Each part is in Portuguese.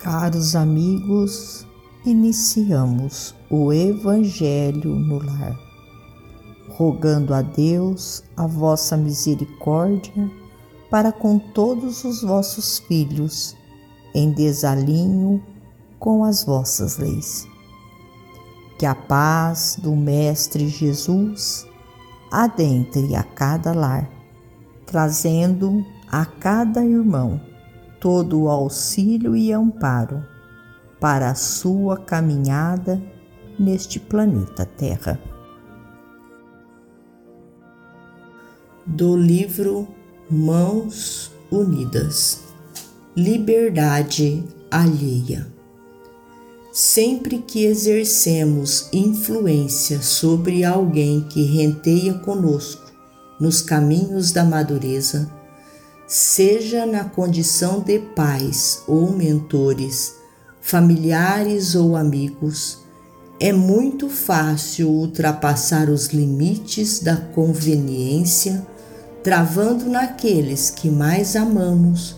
Caros amigos, iniciamos o Evangelho no lar, rogando a Deus a vossa misericórdia para com todos os vossos filhos, em desalinho com as vossas leis. Que a paz do Mestre Jesus adentre a cada lar, trazendo a cada irmão todo o auxílio e amparo para a sua caminhada neste planeta Terra. Do livro Mãos Unidas Liberdade Alheia Sempre que exercemos influência sobre alguém que renteia conosco nos caminhos da madureza, seja na condição de pais ou mentores, familiares ou amigos, é muito fácil ultrapassar os limites da conveniência, travando naqueles que mais amamos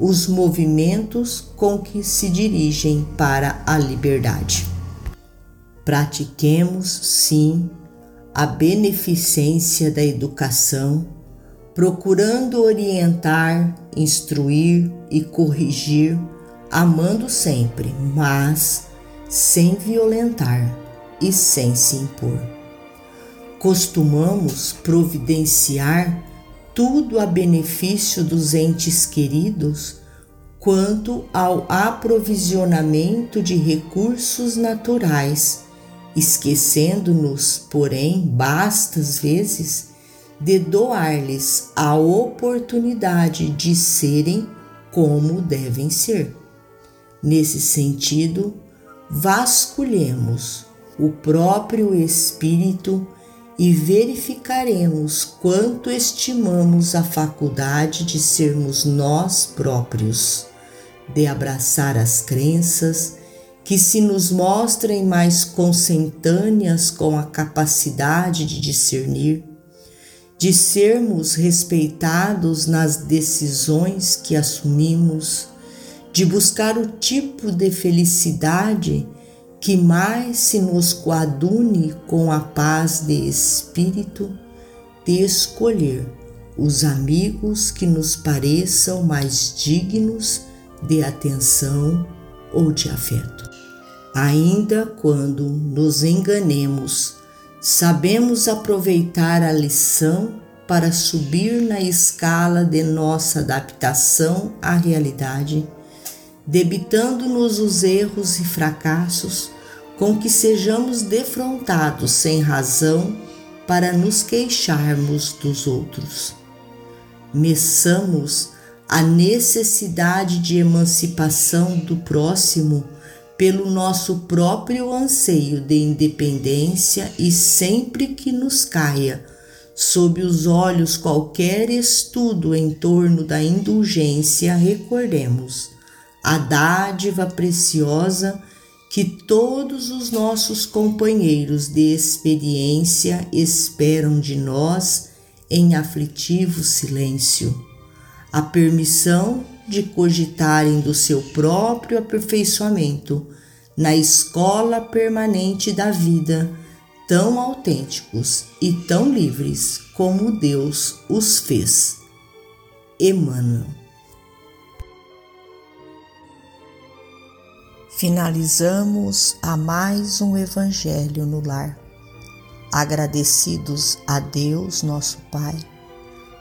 os movimentos com que se dirigem para a liberdade. Pratiquemos, sim, a beneficência da educação procurando orientar, instruir e corrigir, amando sempre, mas sem violentar e sem se impor. Costumamos providenciar tudo a benefício dos entes queridos quanto ao aprovisionamento de recursos naturais, esquecendo-nos, porém, bastas vezes, de doar-lhes a oportunidade de serem como devem ser. Nesse sentido, vasculhemos o próprio espírito e verificaremos quanto estimamos a faculdade de sermos nós próprios, de abraçar as crenças que se nos mostrem mais consentâneas com a capacidade de discernir de sermos respeitados nas decisões que assumimos, de buscar o tipo de felicidade que mais se nos coadune com a paz de espírito, de escolher os amigos que nos pareçam mais dignos de atenção ou de afeto. Ainda quando nos enganemos sabemos aproveitar a lição para subir na escala de nossa adaptação à realidade, debitando-nos os erros e fracassos com que sejamos defrontados sem razão para nos queixarmos dos outros. Meçamos a necessidade de emancipação do próximo pelo nosso próprio anseio de independência e sempre que nos caia sob os olhos qualquer estudo em torno da indulgência, recordemos a dádiva preciosa que todos os nossos companheiros de experiência esperam de nós em aflitivo silêncio. A permissão de cogitarem do seu próprio aperfeiçoamento na escola permanente da vida, tão autênticos e tão livres como Deus os fez. Emmanuel. Finalizamos a mais um Evangelho no Lar. Agradecidos a Deus, nosso Pai